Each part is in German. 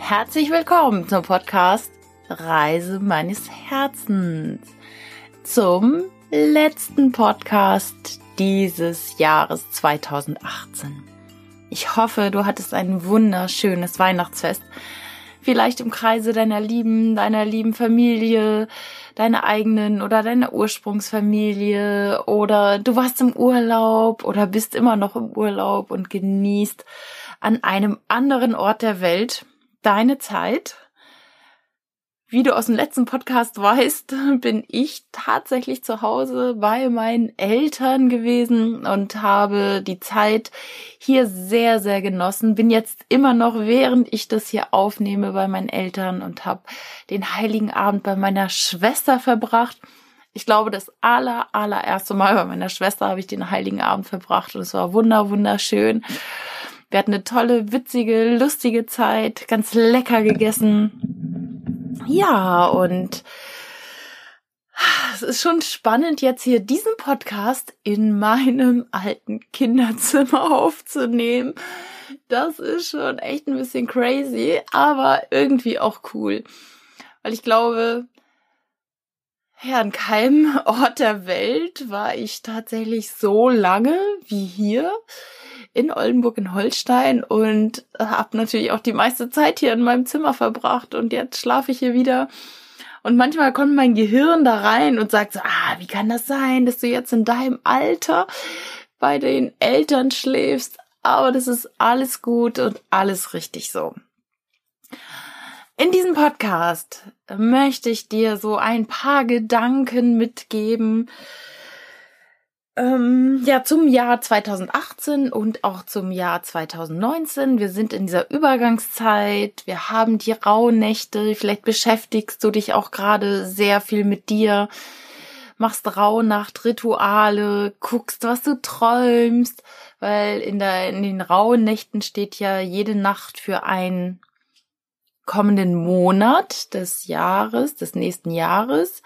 Herzlich willkommen zum Podcast Reise meines Herzens. Zum letzten Podcast dieses Jahres 2018. Ich hoffe, du hattest ein wunderschönes Weihnachtsfest. Vielleicht im Kreise deiner Lieben, deiner lieben Familie, deiner eigenen oder deiner Ursprungsfamilie oder du warst im Urlaub oder bist immer noch im Urlaub und genießt an einem anderen Ort der Welt deine Zeit. Wie du aus dem letzten Podcast weißt, bin ich tatsächlich zu Hause bei meinen Eltern gewesen und habe die Zeit hier sehr, sehr genossen. Bin jetzt immer noch, während ich das hier aufnehme, bei meinen Eltern und habe den heiligen Abend bei meiner Schwester verbracht. Ich glaube, das aller, allererste Mal bei meiner Schwester habe ich den heiligen Abend verbracht und es war wunder, wunderschön. Wir hatten eine tolle, witzige, lustige Zeit, ganz lecker gegessen. Ja, und es ist schon spannend, jetzt hier diesen Podcast in meinem alten Kinderzimmer aufzunehmen. Das ist schon echt ein bisschen crazy, aber irgendwie auch cool. Weil ich glaube, ja, an keinem Ort der Welt war ich tatsächlich so lange wie hier in Oldenburg in Holstein und habe natürlich auch die meiste Zeit hier in meinem Zimmer verbracht und jetzt schlafe ich hier wieder. Und manchmal kommt mein Gehirn da rein und sagt so, ah, wie kann das sein, dass du jetzt in deinem Alter bei den Eltern schläfst? Aber das ist alles gut und alles richtig so. In diesem Podcast möchte ich dir so ein paar Gedanken mitgeben, ähm, ja, zum Jahr 2018 und auch zum Jahr 2019. Wir sind in dieser Übergangszeit. Wir haben die Rauhnächte. Vielleicht beschäftigst du dich auch gerade sehr viel mit dir. Machst Rauhnacht-Rituale, guckst, was du träumst, weil in, der, in den Rauhnächten steht ja jede Nacht für einen kommenden Monat des Jahres, des nächsten Jahres.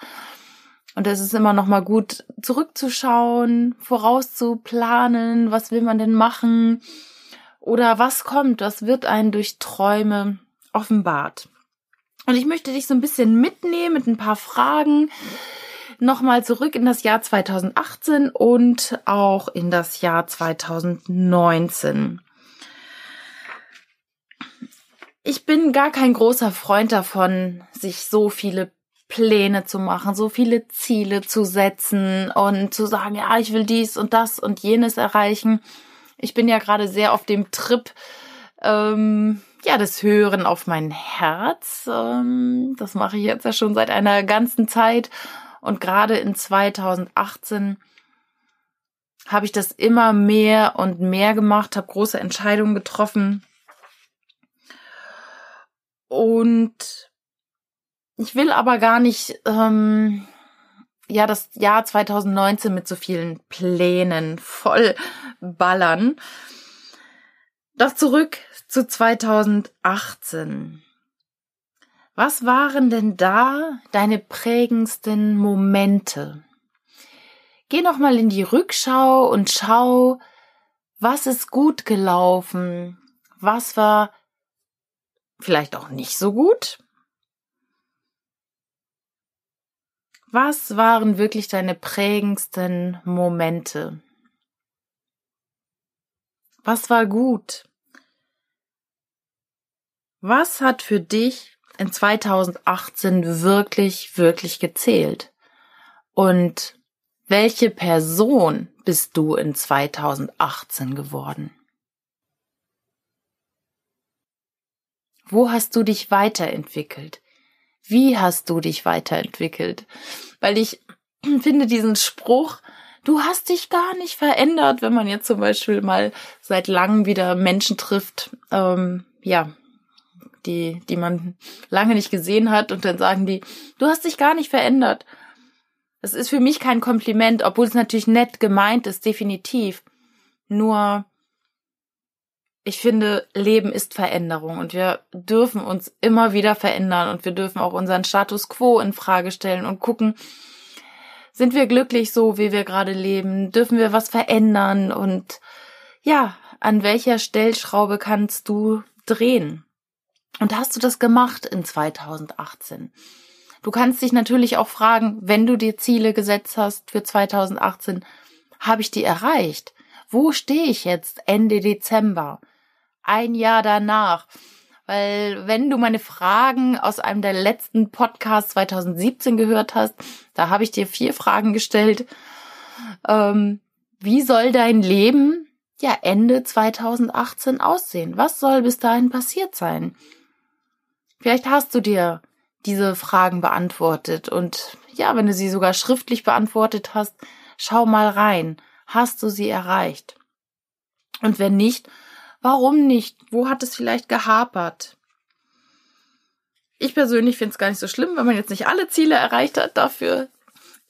Und es ist immer noch mal gut, zurückzuschauen, vorauszuplanen, was will man denn machen oder was kommt, was wird einen durch Träume offenbart. Und ich möchte dich so ein bisschen mitnehmen mit ein paar Fragen nochmal zurück in das Jahr 2018 und auch in das Jahr 2019. Ich bin gar kein großer Freund davon, sich so viele Pläne zu machen, so viele Ziele zu setzen und zu sagen, ja, ich will dies und das und jenes erreichen. Ich bin ja gerade sehr auf dem Trip, ähm, ja, das Hören auf mein Herz. Ähm, das mache ich jetzt ja schon seit einer ganzen Zeit und gerade in 2018 habe ich das immer mehr und mehr gemacht, habe große Entscheidungen getroffen und ich will aber gar nicht, ähm, ja, das Jahr 2019 mit so vielen Plänen voll ballern. Doch zurück zu 2018. Was waren denn da deine prägendsten Momente? Geh noch mal in die Rückschau und schau, was ist gut gelaufen? Was war vielleicht auch nicht so gut? Was waren wirklich deine prägendsten Momente? Was war gut? Was hat für dich in 2018 wirklich, wirklich gezählt? Und welche Person bist du in 2018 geworden? Wo hast du dich weiterentwickelt? Wie hast du dich weiterentwickelt? Weil ich finde diesen Spruch, du hast dich gar nicht verändert, wenn man jetzt zum Beispiel mal seit langem wieder Menschen trifft, ähm, ja, die, die man lange nicht gesehen hat und dann sagen die, du hast dich gar nicht verändert. Das ist für mich kein Kompliment, obwohl es natürlich nett gemeint ist, definitiv. Nur ich finde, Leben ist Veränderung und wir dürfen uns immer wieder verändern und wir dürfen auch unseren Status quo in Frage stellen und gucken, sind wir glücklich so, wie wir gerade leben? Dürfen wir was verändern? Und ja, an welcher Stellschraube kannst du drehen? Und hast du das gemacht in 2018? Du kannst dich natürlich auch fragen, wenn du dir Ziele gesetzt hast für 2018, habe ich die erreicht? Wo stehe ich jetzt Ende Dezember? Ein Jahr danach. Weil wenn du meine Fragen aus einem der letzten Podcasts 2017 gehört hast, da habe ich dir vier Fragen gestellt. Ähm, wie soll dein Leben ja Ende 2018 aussehen? Was soll bis dahin passiert sein? Vielleicht hast du dir diese Fragen beantwortet und ja, wenn du sie sogar schriftlich beantwortet hast, schau mal rein. Hast du sie erreicht? Und wenn nicht, warum nicht? Wo hat es vielleicht gehapert? Ich persönlich finde es gar nicht so schlimm, wenn man jetzt nicht alle Ziele erreicht hat. Dafür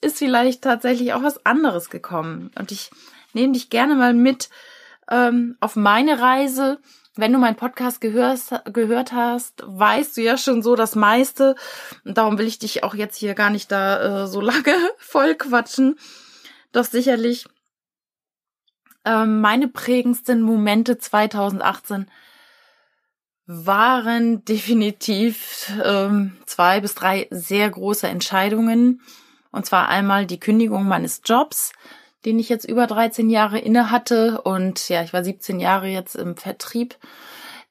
ist vielleicht tatsächlich auch was anderes gekommen. Und ich nehme dich gerne mal mit ähm, auf meine Reise wenn du meinen Podcast gehörst, gehört hast, weißt du ja schon so das meiste. Und darum will ich dich auch jetzt hier gar nicht da äh, so lange voll quatschen. Doch sicherlich ähm, meine prägendsten Momente 2018 waren definitiv ähm, zwei bis drei sehr große Entscheidungen. Und zwar einmal die Kündigung meines Jobs den ich jetzt über 13 Jahre inne hatte. Und ja, ich war 17 Jahre jetzt im Vertrieb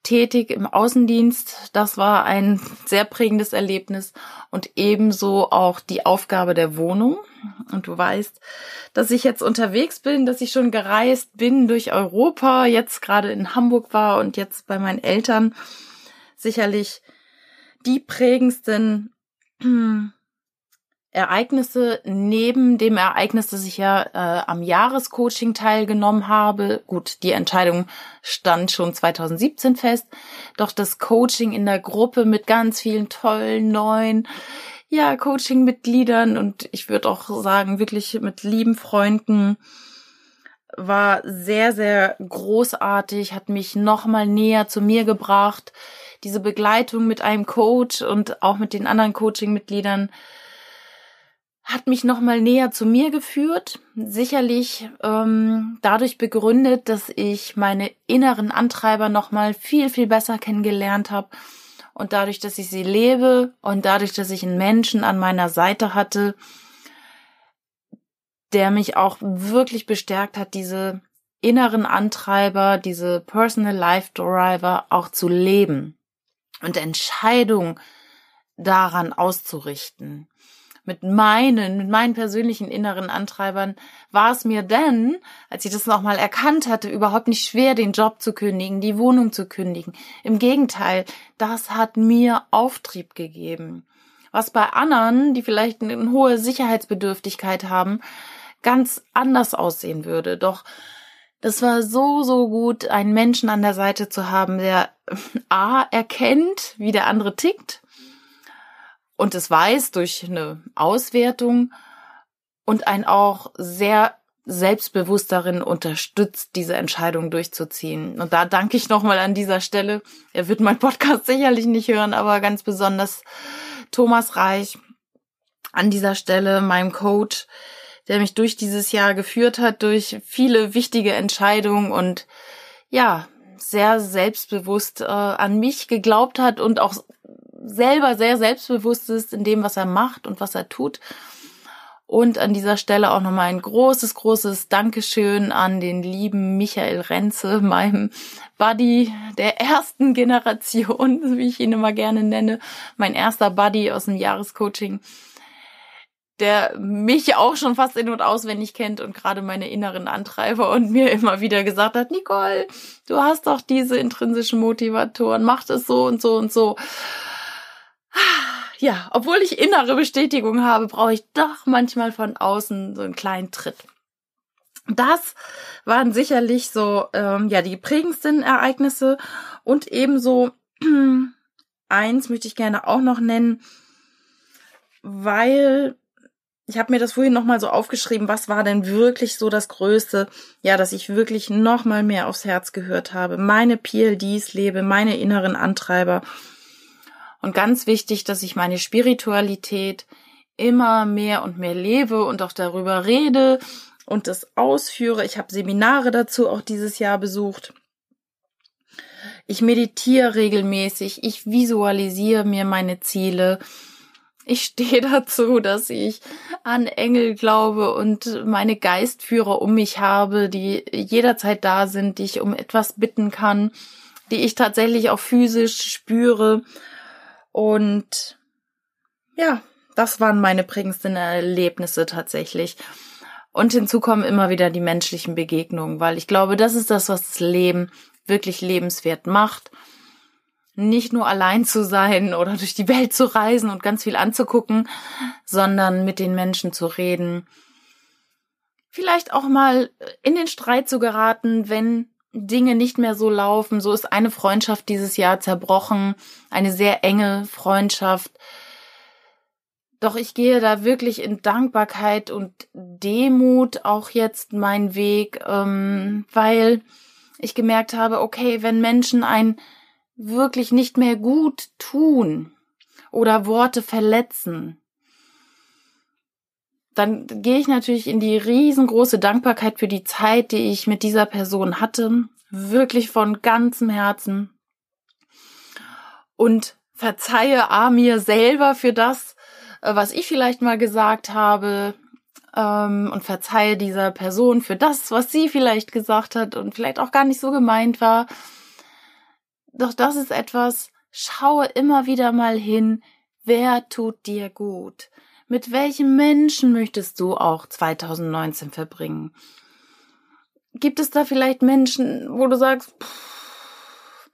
tätig, im Außendienst. Das war ein sehr prägendes Erlebnis und ebenso auch die Aufgabe der Wohnung. Und du weißt, dass ich jetzt unterwegs bin, dass ich schon gereist bin durch Europa, jetzt gerade in Hamburg war und jetzt bei meinen Eltern. Sicherlich die prägendsten Ereignisse neben dem Ereignis, dass ich ja äh, am Jahrescoaching teilgenommen habe. Gut, die Entscheidung stand schon 2017 fest. Doch das Coaching in der Gruppe mit ganz vielen tollen neuen ja, Coaching-Mitgliedern und ich würde auch sagen, wirklich mit lieben Freunden war sehr, sehr großartig, hat mich nochmal näher zu mir gebracht. Diese Begleitung mit einem Coach und auch mit den anderen Coaching-Mitgliedern hat mich nochmal näher zu mir geführt. Sicherlich ähm, dadurch begründet, dass ich meine inneren Antreiber nochmal viel, viel besser kennengelernt habe. Und dadurch, dass ich sie lebe und dadurch, dass ich einen Menschen an meiner Seite hatte, der mich auch wirklich bestärkt hat, diese inneren Antreiber, diese Personal Life Driver auch zu leben und Entscheidungen daran auszurichten mit meinen, mit meinen persönlichen inneren Antreibern war es mir denn, als ich das nochmal erkannt hatte, überhaupt nicht schwer, den Job zu kündigen, die Wohnung zu kündigen. Im Gegenteil, das hat mir Auftrieb gegeben. Was bei anderen, die vielleicht eine hohe Sicherheitsbedürftigkeit haben, ganz anders aussehen würde. Doch das war so, so gut, einen Menschen an der Seite zu haben, der A erkennt, wie der andere tickt und es weiß durch eine Auswertung und ein auch sehr selbstbewusst darin unterstützt, diese Entscheidung durchzuziehen. Und da danke ich nochmal an dieser Stelle. Er wird mein Podcast sicherlich nicht hören, aber ganz besonders Thomas Reich an dieser Stelle, meinem Coach, der mich durch dieses Jahr geführt hat, durch viele wichtige Entscheidungen und ja, sehr selbstbewusst äh, an mich geglaubt hat und auch selber sehr selbstbewusst ist in dem, was er macht und was er tut. Und an dieser Stelle auch nochmal ein großes, großes Dankeschön an den lieben Michael Renze, meinem Buddy der ersten Generation, wie ich ihn immer gerne nenne. Mein erster Buddy aus dem Jahrescoaching, der mich auch schon fast in- und auswendig kennt und gerade meine inneren Antreiber und mir immer wieder gesagt hat, Nicole, du hast doch diese intrinsischen Motivatoren, mach das so und so und so ja, obwohl ich innere Bestätigung habe, brauche ich doch manchmal von außen so einen kleinen Tritt. Das waren sicherlich so ähm, ja die prägendsten Ereignisse und ebenso eins möchte ich gerne auch noch nennen, weil ich habe mir das vorhin noch mal so aufgeschrieben, was war denn wirklich so das Größte, ja, dass ich wirklich noch mal mehr aufs Herz gehört habe, meine PLDs lebe, meine inneren Antreiber und ganz wichtig, dass ich meine Spiritualität immer mehr und mehr lebe und auch darüber rede und das ausführe. Ich habe Seminare dazu auch dieses Jahr besucht. Ich meditiere regelmäßig, ich visualisiere mir meine Ziele. Ich stehe dazu, dass ich an Engel glaube und meine Geistführer um mich habe, die jederzeit da sind, die ich um etwas bitten kann, die ich tatsächlich auch physisch spüre. Und ja, das waren meine prägendsten Erlebnisse tatsächlich. Und hinzu kommen immer wieder die menschlichen Begegnungen, weil ich glaube, das ist das, was das Leben wirklich lebenswert macht. Nicht nur allein zu sein oder durch die Welt zu reisen und ganz viel anzugucken, sondern mit den Menschen zu reden. Vielleicht auch mal in den Streit zu geraten, wenn Dinge nicht mehr so laufen. So ist eine Freundschaft dieses Jahr zerbrochen, eine sehr enge Freundschaft doch ich gehe da wirklich in Dankbarkeit und Demut auch jetzt meinen Weg, ähm, weil ich gemerkt habe, okay, wenn Menschen ein wirklich nicht mehr gut tun oder Worte verletzen, dann gehe ich natürlich in die riesengroße Dankbarkeit für die Zeit, die ich mit dieser Person hatte, wirklich von ganzem Herzen und verzeihe A mir selber für das, äh, was ich vielleicht mal gesagt habe ähm, und verzeihe dieser Person für das, was sie vielleicht gesagt hat und vielleicht auch gar nicht so gemeint war. Doch das ist etwas, schaue immer wieder mal hin, wer tut dir gut? Mit welchem Menschen möchtest du auch 2019 verbringen? Gibt es da vielleicht Menschen, wo du sagst, pff,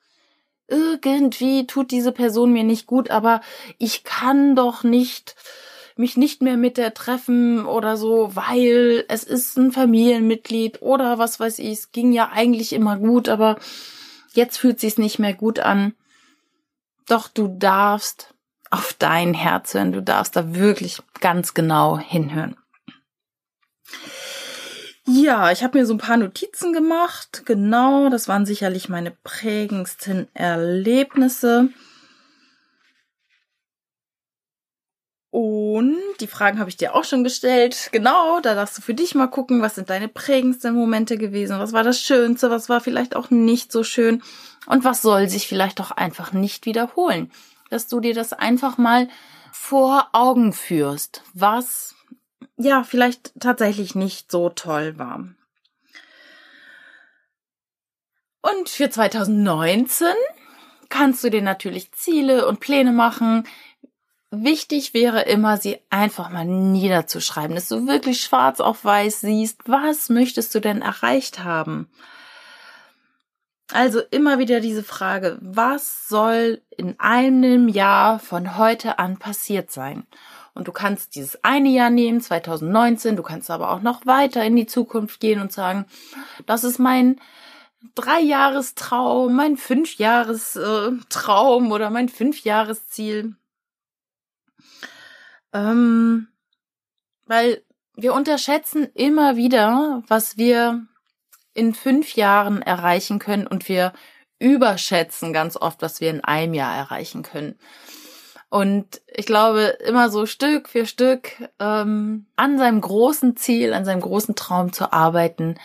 irgendwie tut diese Person mir nicht gut, aber ich kann doch nicht mich nicht mehr mit der treffen oder so, weil es ist ein Familienmitglied oder was weiß ich. Es ging ja eigentlich immer gut, aber jetzt fühlt sich's nicht mehr gut an. Doch du darfst auf dein Herz hören. Du darfst da wirklich ganz genau hinhören. Ja, ich habe mir so ein paar Notizen gemacht. Genau, das waren sicherlich meine prägendsten Erlebnisse. Und die Fragen habe ich dir auch schon gestellt. Genau, da darfst du für dich mal gucken, was sind deine prägendsten Momente gewesen, was war das Schönste, was war vielleicht auch nicht so schön und was soll sich vielleicht auch einfach nicht wiederholen. Dass du dir das einfach mal vor Augen führst, was ja, vielleicht tatsächlich nicht so toll war. Und für 2019 kannst du dir natürlich Ziele und Pläne machen. Wichtig wäre immer, sie einfach mal niederzuschreiben, dass du wirklich schwarz auf weiß siehst, was möchtest du denn erreicht haben? Also immer wieder diese Frage, was soll in einem Jahr von heute an passiert sein? Und du kannst dieses eine Jahr nehmen, 2019, du kannst aber auch noch weiter in die Zukunft gehen und sagen, das ist mein Dreijahrestraum, mein Fünfjahrestraum oder mein Fünfjahresziel. Ähm, weil wir unterschätzen immer wieder, was wir in fünf Jahren erreichen können und wir überschätzen ganz oft, was wir in einem Jahr erreichen können. Und ich glaube, immer so Stück für Stück ähm, an seinem großen Ziel, an seinem großen Traum zu arbeiten,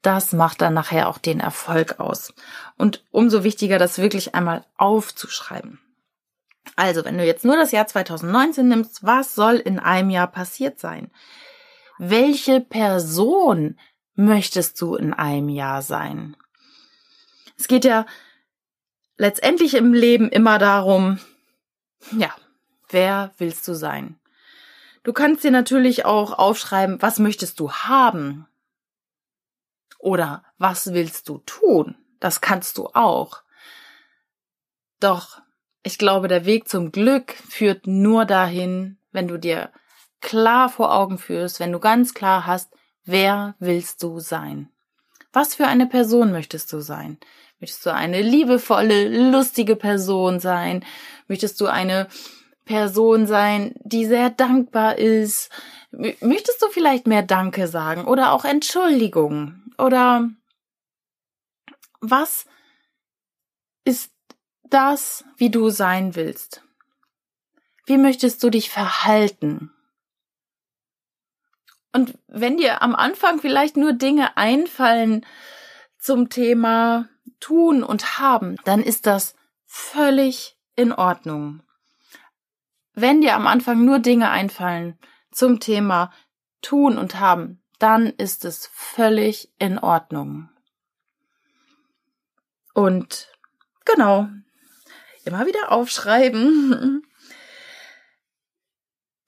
das macht dann nachher auch den Erfolg aus. Und umso wichtiger, das wirklich einmal aufzuschreiben. Also, wenn du jetzt nur das Jahr 2019 nimmst, was soll in einem Jahr passiert sein? Welche Person möchtest du in einem Jahr sein? Es geht ja letztendlich im Leben immer darum, ja, wer willst du sein? Du kannst dir natürlich auch aufschreiben, was möchtest du haben? Oder was willst du tun? Das kannst du auch. Doch ich glaube, der Weg zum Glück führt nur dahin, wenn du dir klar vor Augen führst, wenn du ganz klar hast, wer willst du sein? Was für eine Person möchtest du sein? Möchtest du eine liebevolle, lustige Person sein? Möchtest du eine Person sein, die sehr dankbar ist? Möchtest du vielleicht mehr Danke sagen oder auch Entschuldigung? Oder was ist das, wie du sein willst? Wie möchtest du dich verhalten? Und wenn dir am Anfang vielleicht nur Dinge einfallen zum Thema tun und haben, dann ist das völlig in Ordnung. Wenn dir am Anfang nur Dinge einfallen zum Thema tun und haben, dann ist es völlig in Ordnung. Und genau, immer wieder aufschreiben.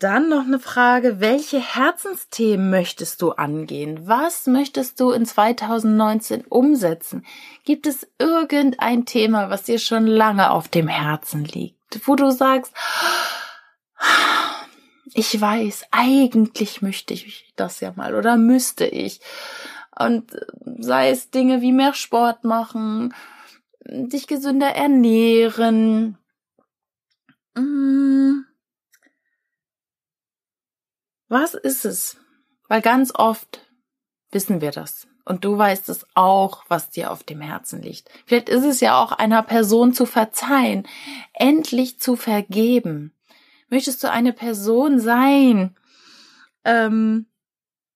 Dann noch eine Frage, welche Herzensthemen möchtest du angehen? Was möchtest du in 2019 umsetzen? Gibt es irgendein Thema, was dir schon lange auf dem Herzen liegt, wo du sagst, ich weiß, eigentlich möchte ich das ja mal oder müsste ich. Und sei es Dinge wie mehr Sport machen, dich gesünder ernähren, mmh was ist es? Weil ganz oft wissen wir das. Und du weißt es auch, was dir auf dem Herzen liegt. Vielleicht ist es ja auch einer Person zu verzeihen, endlich zu vergeben. Möchtest du eine Person sein, ähm,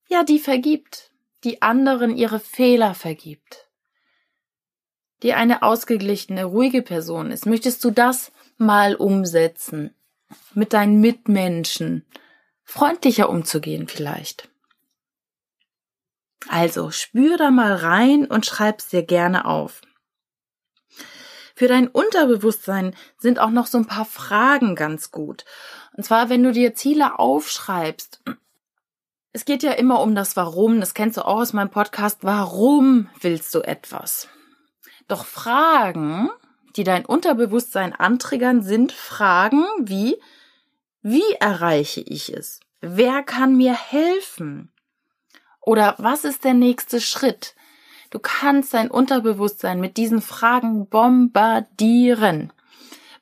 ja, die vergibt, die anderen ihre Fehler vergibt, die eine ausgeglichene, ruhige Person ist? Möchtest du das mal umsetzen mit deinen Mitmenschen? Freundlicher umzugehen vielleicht. Also spür da mal rein und schreib's dir gerne auf. Für dein Unterbewusstsein sind auch noch so ein paar Fragen ganz gut. Und zwar, wenn du dir Ziele aufschreibst. Es geht ja immer um das Warum. Das kennst du auch aus meinem Podcast. Warum willst du etwas? Doch Fragen, die dein Unterbewusstsein antriggern, sind Fragen wie, wie erreiche ich es? Wer kann mir helfen? Oder was ist der nächste Schritt? Du kannst dein Unterbewusstsein mit diesen Fragen bombardieren.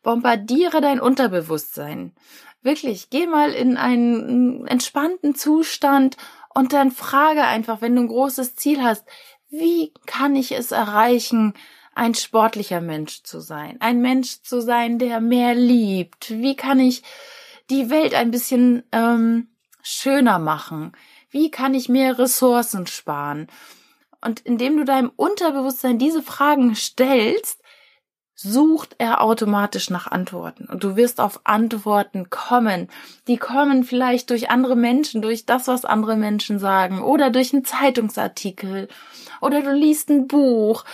Bombardiere dein Unterbewusstsein. Wirklich, geh mal in einen entspannten Zustand und dann frage einfach, wenn du ein großes Ziel hast, wie kann ich es erreichen, ein sportlicher Mensch zu sein, ein Mensch zu sein, der mehr liebt? Wie kann ich die Welt ein bisschen ähm, schöner machen? Wie kann ich mehr Ressourcen sparen? Und indem du deinem Unterbewusstsein diese Fragen stellst, sucht er automatisch nach Antworten. Und du wirst auf Antworten kommen. Die kommen vielleicht durch andere Menschen, durch das, was andere Menschen sagen, oder durch einen Zeitungsartikel, oder du liest ein Buch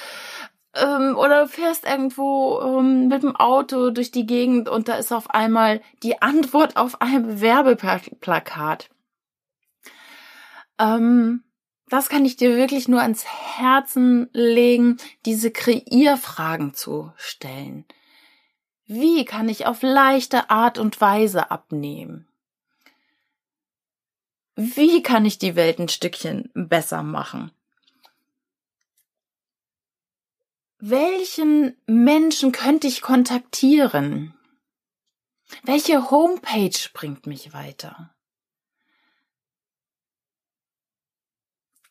ähm, oder fährst irgendwo ähm, mit dem Auto durch die Gegend und da ist auf einmal die Antwort auf ein Werbeplakat. Ähm, das kann ich dir wirklich nur ans Herzen legen, diese Kreierfragen zu stellen. Wie kann ich auf leichte Art und Weise abnehmen? Wie kann ich die Welt ein Stückchen besser machen? Welchen Menschen könnte ich kontaktieren? Welche Homepage bringt mich weiter?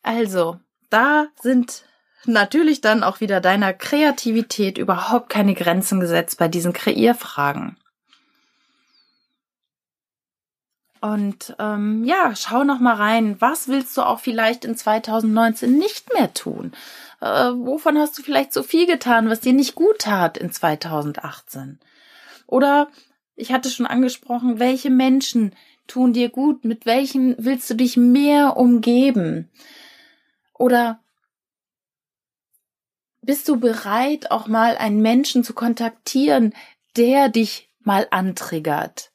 Also, da sind natürlich dann auch wieder deiner Kreativität überhaupt keine Grenzen gesetzt bei diesen Kreierfragen. Und ähm, ja, schau noch mal rein. Was willst du auch vielleicht in 2019 nicht mehr tun? Äh, wovon hast du vielleicht so viel getan, was dir nicht gut tat in 2018? Oder ich hatte schon angesprochen, welche Menschen tun dir gut? Mit welchen willst du dich mehr umgeben? Oder bist du bereit, auch mal einen Menschen zu kontaktieren, der dich mal antriggert?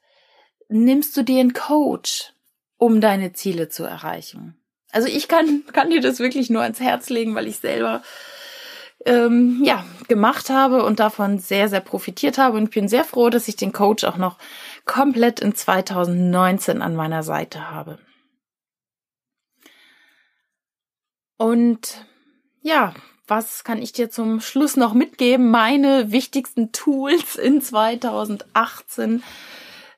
nimmst du dir einen Coach, um deine Ziele zu erreichen? Also ich kann, kann dir das wirklich nur ans Herz legen, weil ich selber ähm, ja gemacht habe und davon sehr, sehr profitiert habe. Und ich bin sehr froh, dass ich den Coach auch noch komplett in 2019 an meiner Seite habe. Und ja, was kann ich dir zum Schluss noch mitgeben? Meine wichtigsten Tools in 2018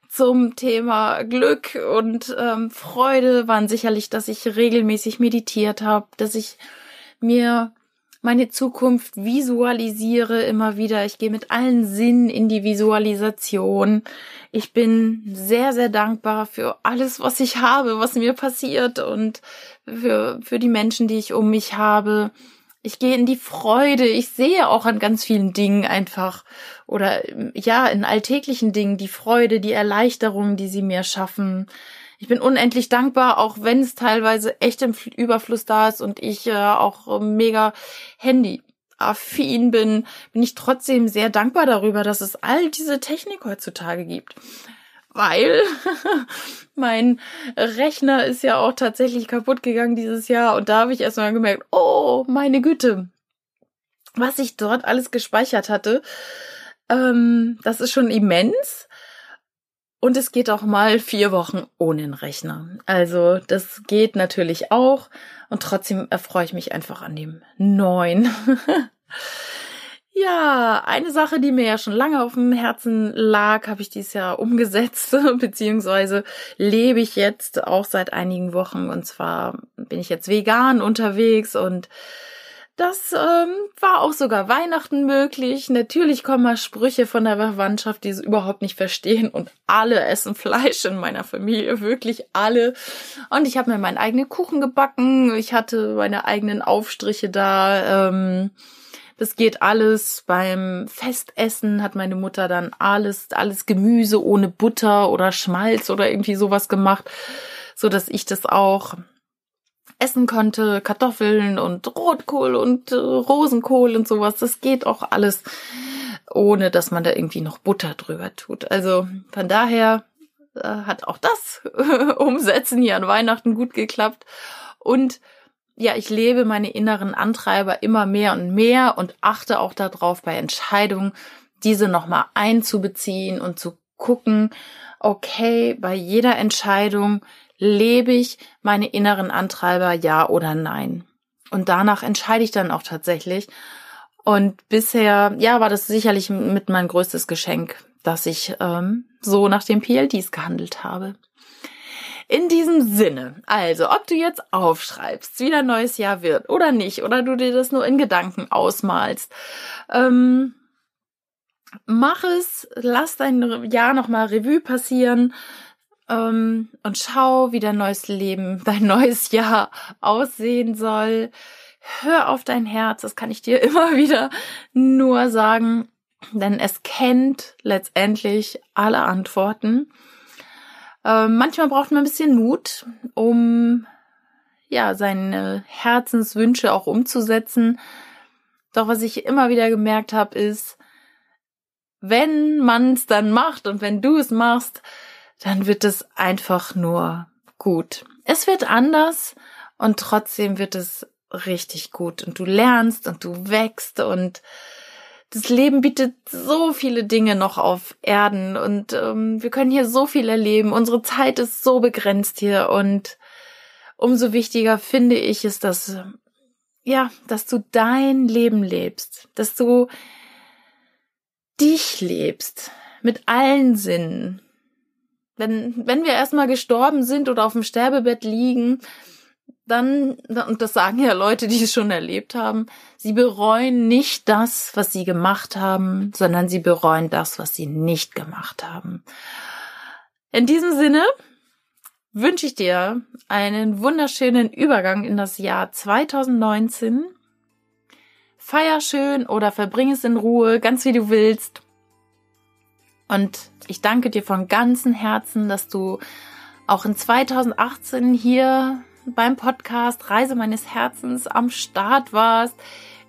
zum Thema Glück und ähm, Freude waren sicherlich, dass ich regelmäßig meditiert habe, dass ich mir meine Zukunft visualisiere immer wieder. Ich gehe mit allen Sinnen in die Visualisation. Ich bin sehr, sehr dankbar für alles, was ich habe, was mir passiert und für, für die Menschen, die ich um mich habe. Ich gehe in die Freude. Ich sehe auch an ganz vielen Dingen einfach oder ja, in alltäglichen Dingen die Freude, die Erleichterung, die sie mir schaffen. Ich bin unendlich dankbar, auch wenn es teilweise echt im Überfluss da ist und ich äh, auch mega Handy affin bin, bin ich trotzdem sehr dankbar darüber, dass es all diese Technik heutzutage gibt weil mein Rechner ist ja auch tatsächlich kaputt gegangen dieses Jahr und da habe ich erstmal gemerkt, oh, meine Güte, was ich dort alles gespeichert hatte, ähm, das ist schon immens. Und es geht auch mal vier Wochen ohne den Rechner. Also das geht natürlich auch. Und trotzdem erfreue ich mich einfach an dem neuen. Ja, eine Sache, die mir ja schon lange auf dem Herzen lag, habe ich dieses Jahr umgesetzt, beziehungsweise lebe ich jetzt auch seit einigen Wochen. Und zwar bin ich jetzt vegan unterwegs und das ähm, war auch sogar Weihnachten möglich. Natürlich kommen mal Sprüche von der Verwandtschaft, die es überhaupt nicht verstehen. Und alle essen Fleisch in meiner Familie, wirklich alle. Und ich habe mir meinen eigenen Kuchen gebacken. Ich hatte meine eigenen Aufstriche da. Ähm, das geht alles. Beim Festessen hat meine Mutter dann alles, alles Gemüse ohne Butter oder Schmalz oder irgendwie sowas gemacht, so dass ich das auch essen konnte. Kartoffeln und Rotkohl und äh, Rosenkohl und sowas. Das geht auch alles ohne, dass man da irgendwie noch Butter drüber tut. Also von daher äh, hat auch das Umsetzen hier an Weihnachten gut geklappt. Und ja, ich lebe meine inneren Antreiber immer mehr und mehr und achte auch darauf bei Entscheidungen, diese nochmal einzubeziehen und zu gucken, okay, bei jeder Entscheidung lebe ich meine inneren Antreiber ja oder nein. Und danach entscheide ich dann auch tatsächlich. Und bisher, ja, war das sicherlich mit mein größtes Geschenk, dass ich ähm, so nach den PLDs gehandelt habe. In diesem Sinne, also ob du jetzt aufschreibst, wie dein neues Jahr wird oder nicht, oder du dir das nur in Gedanken ausmalst, ähm, mach es, lass dein Jahr nochmal Revue passieren ähm, und schau, wie dein neues Leben, dein neues Jahr aussehen soll. Hör auf dein Herz, das kann ich dir immer wieder nur sagen, denn es kennt letztendlich alle Antworten. Ähm, manchmal braucht man ein bisschen Mut, um ja seine Herzenswünsche auch umzusetzen. Doch was ich immer wieder gemerkt habe, ist, wenn man es dann macht und wenn du es machst, dann wird es einfach nur gut. Es wird anders und trotzdem wird es richtig gut und du lernst und du wächst und das Leben bietet so viele Dinge noch auf Erden und ähm, wir können hier so viel erleben. Unsere Zeit ist so begrenzt hier und umso wichtiger finde ich es, dass ja, dass du dein Leben lebst, dass du dich lebst mit allen Sinnen. Wenn wenn wir erstmal gestorben sind oder auf dem Sterbebett liegen, dann, und das sagen ja Leute, die es schon erlebt haben, sie bereuen nicht das, was sie gemacht haben, sondern sie bereuen das, was sie nicht gemacht haben. In diesem Sinne wünsche ich dir einen wunderschönen Übergang in das Jahr 2019. Feier schön oder verbring es in Ruhe, ganz wie du willst. Und ich danke dir von ganzem Herzen, dass du auch in 2018 hier beim Podcast Reise meines Herzens am Start warst.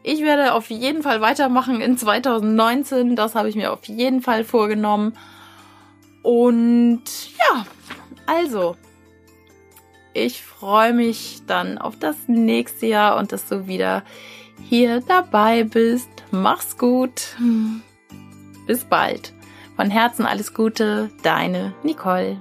Ich werde auf jeden Fall weitermachen in 2019. Das habe ich mir auf jeden Fall vorgenommen. Und ja, also, ich freue mich dann auf das nächste Jahr und dass du wieder hier dabei bist. Mach's gut. Bis bald. Von Herzen alles Gute, deine Nicole.